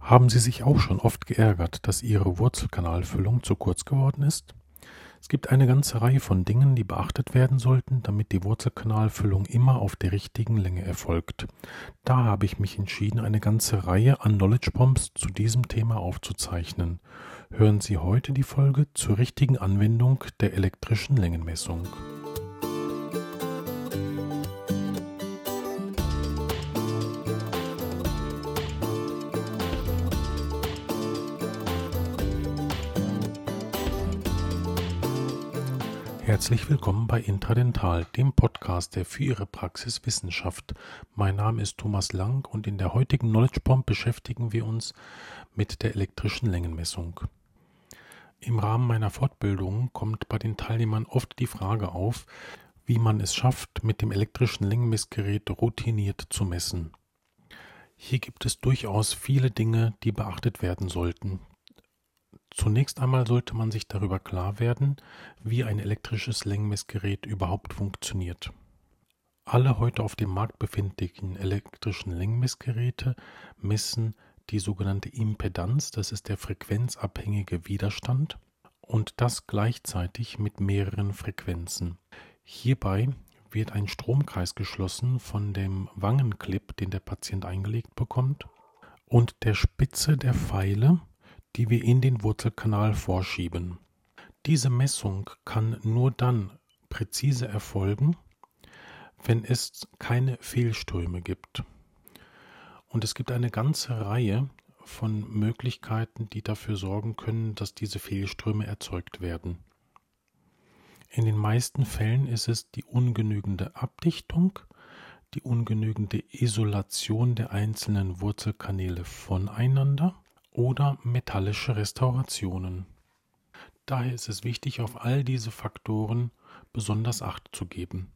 Haben Sie sich auch schon oft geärgert, dass Ihre Wurzelkanalfüllung zu kurz geworden ist? Es gibt eine ganze Reihe von Dingen, die beachtet werden sollten, damit die Wurzelkanalfüllung immer auf der richtigen Länge erfolgt. Da habe ich mich entschieden, eine ganze Reihe an Knowledge Bombs zu diesem Thema aufzuzeichnen. Hören Sie heute die Folge zur richtigen Anwendung der elektrischen Längenmessung. Herzlich willkommen bei Intradental, dem Podcast, der für Ihre Praxis Wissenschaft. Mein Name ist Thomas Lang und in der heutigen Knowledge Bomb beschäftigen wir uns mit der elektrischen Längenmessung. Im Rahmen meiner Fortbildung kommt bei den Teilnehmern oft die Frage auf, wie man es schafft, mit dem elektrischen Längenmessgerät routiniert zu messen. Hier gibt es durchaus viele Dinge, die beachtet werden sollten, Zunächst einmal sollte man sich darüber klar werden, wie ein elektrisches Längenmessgerät überhaupt funktioniert. Alle heute auf dem Markt befindlichen elektrischen Längenmessgeräte messen die sogenannte Impedanz, das ist der frequenzabhängige Widerstand, und das gleichzeitig mit mehreren Frequenzen. Hierbei wird ein Stromkreis geschlossen von dem Wangenclip, den der Patient eingelegt bekommt, und der Spitze der Pfeile die wir in den Wurzelkanal vorschieben. Diese Messung kann nur dann präzise erfolgen, wenn es keine Fehlströme gibt. Und es gibt eine ganze Reihe von Möglichkeiten, die dafür sorgen können, dass diese Fehlströme erzeugt werden. In den meisten Fällen ist es die ungenügende Abdichtung, die ungenügende Isolation der einzelnen Wurzelkanäle voneinander oder metallische Restaurationen. Daher ist es wichtig, auf all diese Faktoren besonders Acht zu geben.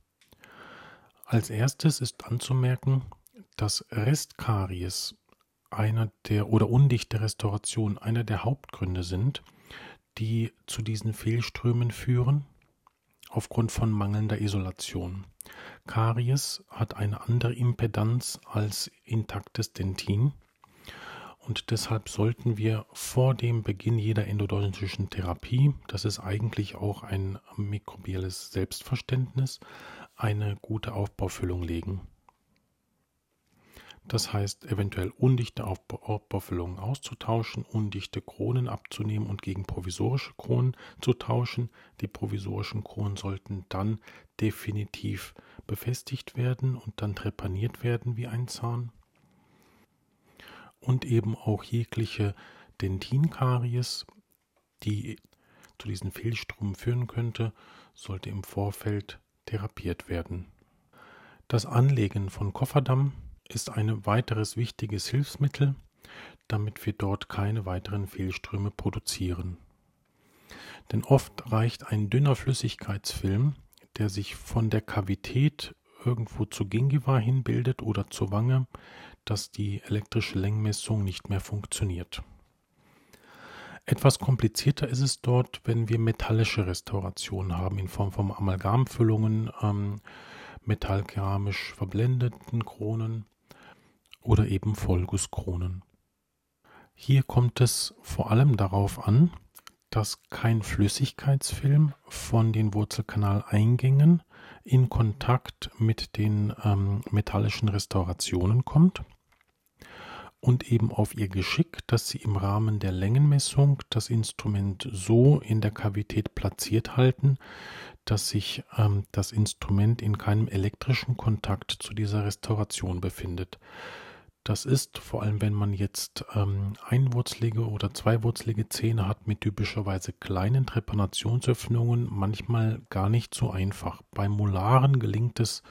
Als erstes ist anzumerken, dass Restkaries einer der oder undichte Restauration einer der Hauptgründe sind, die zu diesen Fehlströmen führen aufgrund von mangelnder Isolation. Karies hat eine andere Impedanz als intaktes Dentin und deshalb sollten wir vor dem Beginn jeder endodontischen Therapie, das ist eigentlich auch ein mikrobielles Selbstverständnis, eine gute Aufbaufüllung legen. Das heißt, eventuell undichte Aufbaufüllungen auszutauschen, undichte Kronen abzunehmen und gegen provisorische Kronen zu tauschen. Die provisorischen Kronen sollten dann definitiv befestigt werden und dann trepaniert werden wie ein Zahn und eben auch jegliche Dentinkaries, die zu diesen Fehlströmen führen könnte, sollte im Vorfeld therapiert werden. Das Anlegen von Kofferdamm ist ein weiteres wichtiges Hilfsmittel, damit wir dort keine weiteren Fehlströme produzieren. Denn oft reicht ein dünner Flüssigkeitsfilm, der sich von der Kavität irgendwo zu Gingiva hinbildet oder zur Wange, dass die elektrische Längenmessung nicht mehr funktioniert. Etwas komplizierter ist es dort, wenn wir metallische Restaurationen haben in Form von Amalgamfüllungen, ähm, metallkeramisch verblendeten Kronen oder eben Vollgusskronen. Hier kommt es vor allem darauf an, dass kein Flüssigkeitsfilm von den Wurzelkanaleingängen in Kontakt mit den ähm, metallischen Restaurationen kommt und eben auf ihr Geschick, dass sie im Rahmen der Längenmessung das Instrument so in der Kavität platziert halten, dass sich ähm, das Instrument in keinem elektrischen Kontakt zu dieser Restauration befindet. Das ist, vor allem wenn man jetzt ähm, einwurzelige oder zweiwurzelige Zähne hat mit typischerweise kleinen Trepanationsöffnungen, manchmal gar nicht so einfach. Bei Molaren gelingt es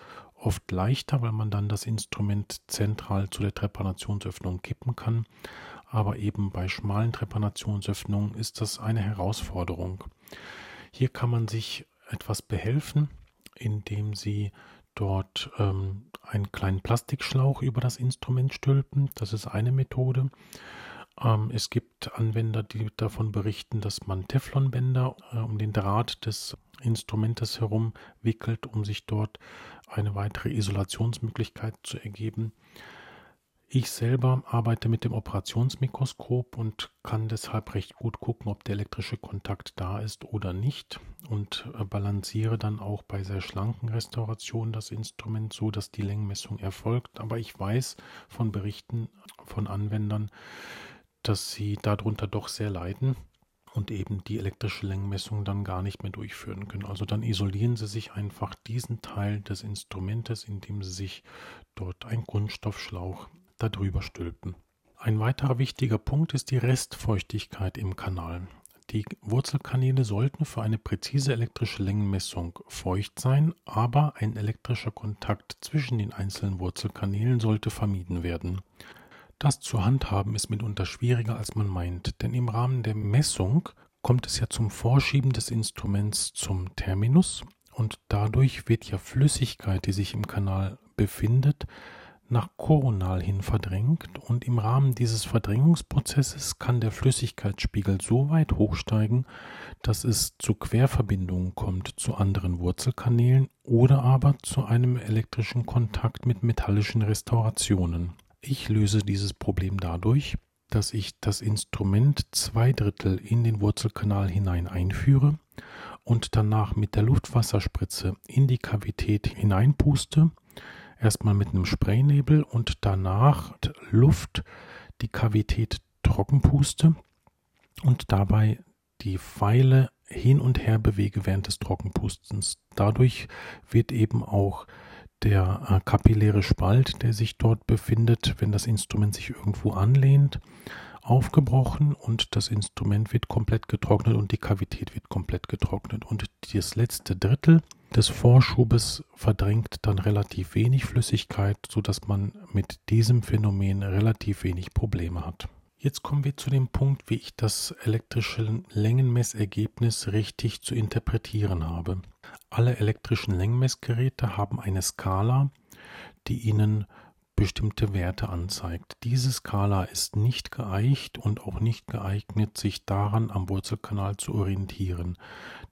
oft leichter, weil man dann das Instrument zentral zu der Trepanationsöffnung kippen kann. Aber eben bei schmalen Trepanationsöffnungen ist das eine Herausforderung. Hier kann man sich etwas behelfen, indem Sie dort ähm, einen kleinen Plastikschlauch über das Instrument stülpen. Das ist eine Methode. Ähm, es gibt Anwender, die davon berichten, dass man Teflonbänder äh, um den Draht des Instrumentes herum wickelt, um sich dort eine weitere Isolationsmöglichkeit zu ergeben. Ich selber arbeite mit dem Operationsmikroskop und kann deshalb recht gut gucken, ob der elektrische Kontakt da ist oder nicht und äh, balanciere dann auch bei sehr schlanken Restaurationen das Instrument so, dass die Längenmessung erfolgt. Aber ich weiß von Berichten von Anwendern, dass sie darunter doch sehr leiden und eben die elektrische Längenmessung dann gar nicht mehr durchführen können. Also dann isolieren sie sich einfach diesen Teil des Instrumentes, indem sie sich dort einen Kunststoffschlauch darüber stülpen. Ein weiterer wichtiger Punkt ist die Restfeuchtigkeit im Kanal. Die Wurzelkanäle sollten für eine präzise elektrische Längenmessung feucht sein, aber ein elektrischer Kontakt zwischen den einzelnen Wurzelkanälen sollte vermieden werden. Das zu handhaben ist mitunter schwieriger, als man meint, denn im Rahmen der Messung kommt es ja zum Vorschieben des Instruments zum Terminus. Und dadurch wird ja Flüssigkeit, die sich im Kanal befindet, nach koronal hin verdrängt. Und im Rahmen dieses Verdrängungsprozesses kann der Flüssigkeitsspiegel so weit hochsteigen, dass es zu Querverbindungen kommt zu anderen Wurzelkanälen oder aber zu einem elektrischen Kontakt mit metallischen Restaurationen. Ich löse dieses Problem dadurch, dass ich das Instrument zwei Drittel in den Wurzelkanal hinein einführe und danach mit der Luftwasserspritze in die Kavität hineinpuste erstmal mit einem Spraynebel und danach Luft die Kavität trocken puste und dabei die Pfeile hin und her bewege während des Trockenpustens. Dadurch wird eben auch der äh, kapilläre Spalt, der sich dort befindet, wenn das Instrument sich irgendwo anlehnt, aufgebrochen und das Instrument wird komplett getrocknet und die Kavität wird komplett getrocknet. Und das letzte Drittel des Vorschubes verdrängt dann relativ wenig Flüssigkeit, sodass man mit diesem Phänomen relativ wenig Probleme hat. Jetzt kommen wir zu dem Punkt, wie ich das elektrische Längenmessergebnis richtig zu interpretieren habe. Alle elektrischen Längenmessgeräte haben eine Skala, die Ihnen bestimmte Werte anzeigt. Diese Skala ist nicht geeicht und auch nicht geeignet, sich daran am Wurzelkanal zu orientieren.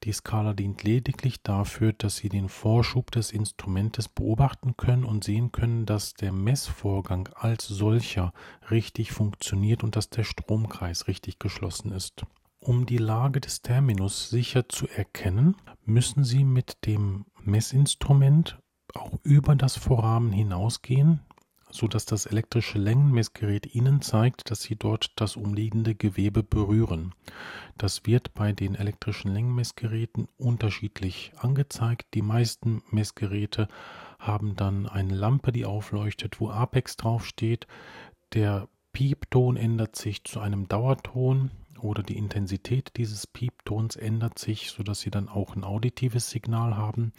Die Skala dient lediglich dafür, dass Sie den Vorschub des Instrumentes beobachten können und sehen können, dass der Messvorgang als solcher richtig funktioniert und dass der Stromkreis richtig geschlossen ist. Um die Lage des Terminus sicher zu erkennen, müssen Sie mit dem Messinstrument auch über das Vorrahmen hinausgehen, so dass das elektrische Längenmessgerät Ihnen zeigt, dass Sie dort das umliegende Gewebe berühren. Das wird bei den elektrischen Längenmessgeräten unterschiedlich angezeigt. Die meisten Messgeräte haben dann eine Lampe, die aufleuchtet, wo Apex draufsteht. Der Piepton ändert sich zu einem Dauerton oder die Intensität dieses Pieptons ändert sich, sodass Sie dann auch ein auditives Signal haben.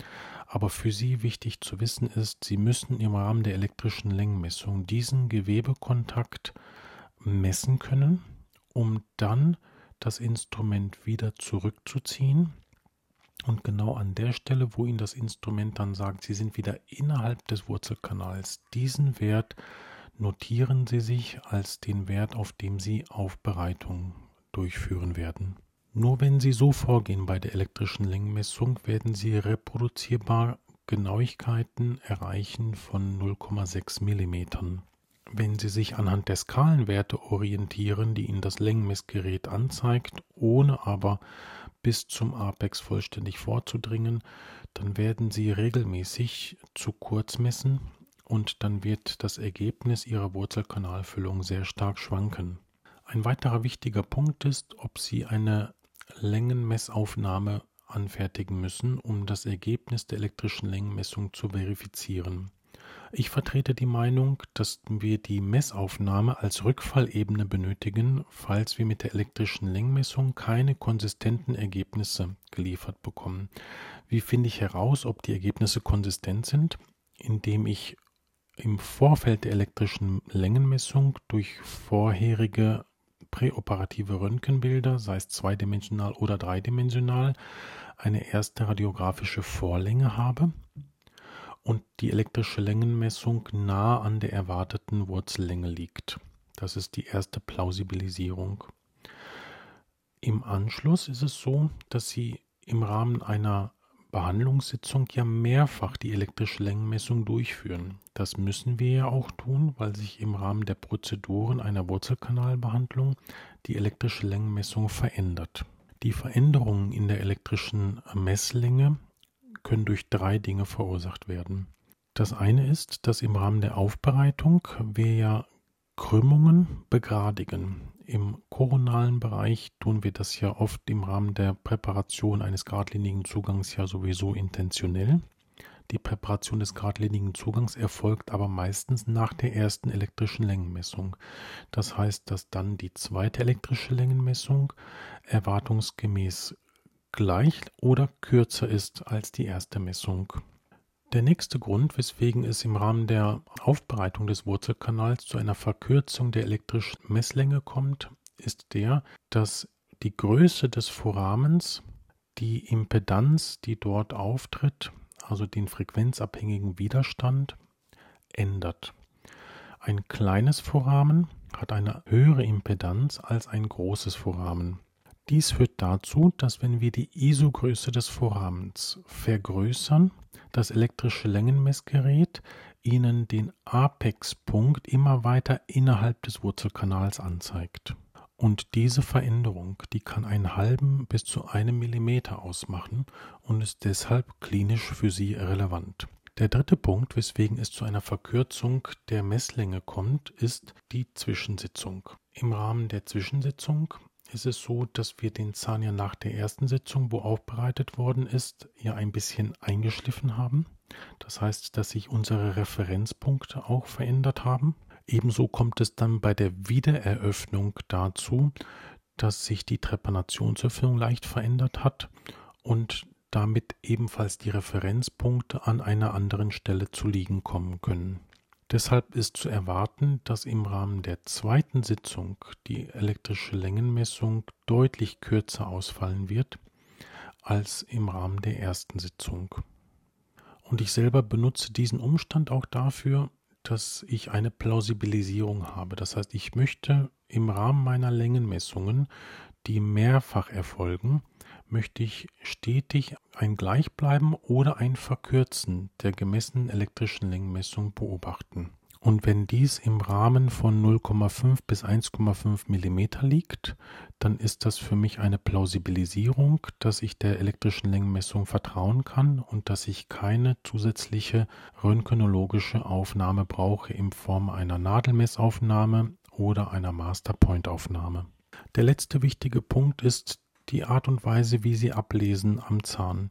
Aber für Sie wichtig zu wissen ist, Sie müssen im Rahmen der elektrischen Längenmessung diesen Gewebekontakt messen können, um dann das Instrument wieder zurückzuziehen. Und genau an der Stelle, wo Ihnen das Instrument dann sagt, Sie sind wieder innerhalb des Wurzelkanals, diesen Wert notieren Sie sich als den Wert, auf dem Sie Aufbereitung durchführen werden. Nur wenn Sie so vorgehen bei der elektrischen Längenmessung, werden Sie reproduzierbar Genauigkeiten erreichen von 0,6 mm. Wenn Sie sich anhand der Skalenwerte orientieren, die Ihnen das Längenmessgerät anzeigt, ohne aber bis zum Apex vollständig vorzudringen, dann werden Sie regelmäßig zu kurz messen und dann wird das Ergebnis Ihrer Wurzelkanalfüllung sehr stark schwanken. Ein weiterer wichtiger Punkt ist, ob Sie eine Längenmessaufnahme anfertigen müssen, um das Ergebnis der elektrischen Längenmessung zu verifizieren. Ich vertrete die Meinung, dass wir die Messaufnahme als Rückfallebene benötigen, falls wir mit der elektrischen Längenmessung keine konsistenten Ergebnisse geliefert bekommen. Wie finde ich heraus, ob die Ergebnisse konsistent sind? Indem ich im Vorfeld der elektrischen Längenmessung durch vorherige präoperative Röntgenbilder, sei es zweidimensional oder dreidimensional, eine erste radiografische Vorlänge habe und die elektrische Längenmessung nah an der erwarteten Wurzellänge liegt. Das ist die erste Plausibilisierung. Im Anschluss ist es so, dass Sie im Rahmen einer Behandlungssitzung ja mehrfach die elektrische Längenmessung durchführen. Das müssen wir ja auch tun, weil sich im Rahmen der Prozeduren einer Wurzelkanalbehandlung die elektrische Längenmessung verändert. Die Veränderungen in der elektrischen Messlänge können durch drei Dinge verursacht werden. Das eine ist, dass im Rahmen der Aufbereitung wir ja Krümmungen begradigen. Im koronalen Bereich tun wir das ja oft im Rahmen der Präparation eines geradlinigen Zugangs ja sowieso intentionell. Die Präparation des geradlinigen Zugangs erfolgt aber meistens nach der ersten elektrischen Längenmessung. Das heißt, dass dann die zweite elektrische Längenmessung erwartungsgemäß gleich oder kürzer ist als die erste Messung. Der nächste Grund, weswegen es im Rahmen der Aufbereitung des Wurzelkanals zu einer Verkürzung der elektrischen Messlänge kommt, ist der, dass die Größe des Foramens die Impedanz, die dort auftritt, also den frequenzabhängigen Widerstand, ändert. Ein kleines Foramen hat eine höhere Impedanz als ein großes Foramen. Dies führt dazu, dass wenn wir die ISO-Größe des Foramens vergrößern, das elektrische Längenmessgerät Ihnen den Apex-Punkt immer weiter innerhalb des Wurzelkanals anzeigt. Und diese Veränderung, die kann einen halben bis zu einem Millimeter ausmachen und ist deshalb klinisch für Sie relevant. Der dritte Punkt, weswegen es zu einer Verkürzung der Messlänge kommt, ist die Zwischensitzung. Im Rahmen der Zwischensitzung ist es so, dass wir den Zahn ja nach der ersten Sitzung, wo aufbereitet worden ist, ja ein bisschen eingeschliffen haben. Das heißt, dass sich unsere Referenzpunkte auch verändert haben. Ebenso kommt es dann bei der Wiedereröffnung dazu, dass sich die Trepanationsöffnung leicht verändert hat und damit ebenfalls die Referenzpunkte an einer anderen Stelle zu liegen kommen können. Deshalb ist zu erwarten, dass im Rahmen der zweiten Sitzung die elektrische Längenmessung deutlich kürzer ausfallen wird als im Rahmen der ersten Sitzung. Und ich selber benutze diesen Umstand auch dafür, dass ich eine Plausibilisierung habe. Das heißt, ich möchte im Rahmen meiner Längenmessungen, die mehrfach erfolgen, möchte ich stetig ein Gleichbleiben oder ein Verkürzen der gemessenen elektrischen Längenmessung beobachten. Und wenn dies im Rahmen von 0,5 bis 1,5 mm liegt, dann ist das für mich eine Plausibilisierung, dass ich der elektrischen Längenmessung vertrauen kann und dass ich keine zusätzliche röntgenologische Aufnahme brauche in Form einer Nadelmessaufnahme oder einer Masterpoint-Aufnahme. Der letzte wichtige Punkt ist die Art und Weise, wie sie ablesen am Zahn.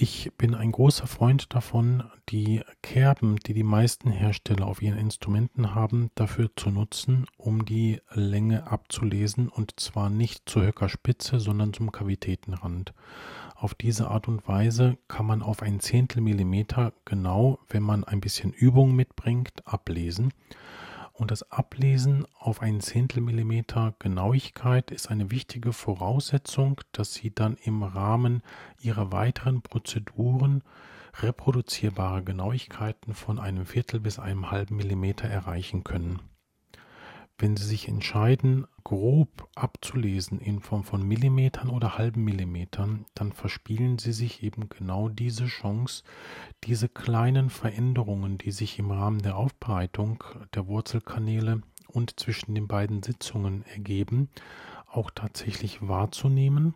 Ich bin ein großer Freund davon, die Kerben, die die meisten Hersteller auf ihren Instrumenten haben, dafür zu nutzen, um die Länge abzulesen und zwar nicht zur Höckerspitze, sondern zum Kavitätenrand. Auf diese Art und Weise kann man auf ein Zehntel Millimeter genau, wenn man ein bisschen Übung mitbringt, ablesen. Und das Ablesen auf einen Zehntelmillimeter Genauigkeit ist eine wichtige Voraussetzung, dass Sie dann im Rahmen Ihrer weiteren Prozeduren reproduzierbare Genauigkeiten von einem Viertel bis einem halben Millimeter erreichen können. Wenn Sie sich entscheiden, grob abzulesen in Form von Millimetern oder halben Millimetern, dann verspielen Sie sich eben genau diese Chance, diese kleinen Veränderungen, die sich im Rahmen der Aufbereitung der Wurzelkanäle und zwischen den beiden Sitzungen ergeben, auch tatsächlich wahrzunehmen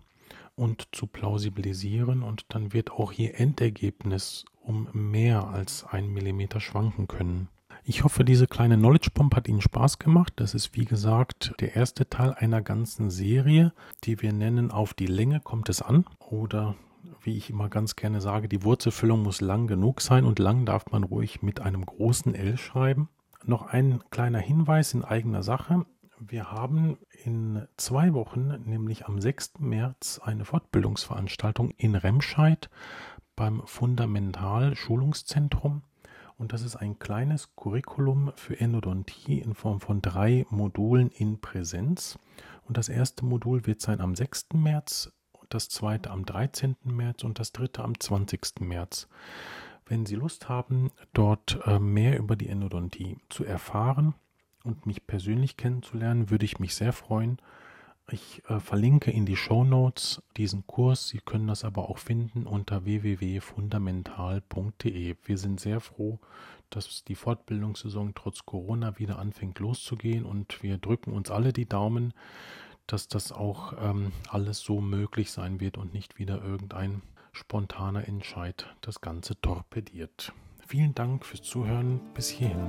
und zu plausibilisieren und dann wird auch Ihr Endergebnis um mehr als ein Millimeter schwanken können. Ich hoffe, diese kleine Knowledge Bomb hat Ihnen Spaß gemacht. Das ist wie gesagt der erste Teil einer ganzen Serie, die wir nennen Auf die Länge kommt es an oder wie ich immer ganz gerne sage, die Wurzelfüllung muss lang genug sein und lang darf man ruhig mit einem großen L schreiben. Noch ein kleiner Hinweis in eigener Sache. Wir haben in zwei Wochen, nämlich am 6. März, eine Fortbildungsveranstaltung in Remscheid beim Fundamental Schulungszentrum. Und das ist ein kleines Curriculum für Endodontie in Form von drei Modulen in Präsenz. Und das erste Modul wird sein am 6. März, das zweite am 13. März und das dritte am 20. März. Wenn Sie Lust haben, dort äh, mehr über die Endodontie zu erfahren und mich persönlich kennenzulernen, würde ich mich sehr freuen. Ich äh, verlinke in die Show Notes diesen Kurs. Sie können das aber auch finden unter www.fundamental.de. Wir sind sehr froh, dass die Fortbildungssaison trotz Corona wieder anfängt loszugehen und wir drücken uns alle die Daumen, dass das auch ähm, alles so möglich sein wird und nicht wieder irgendein spontaner Entscheid das Ganze torpediert. Vielen Dank fürs Zuhören bis hierhin.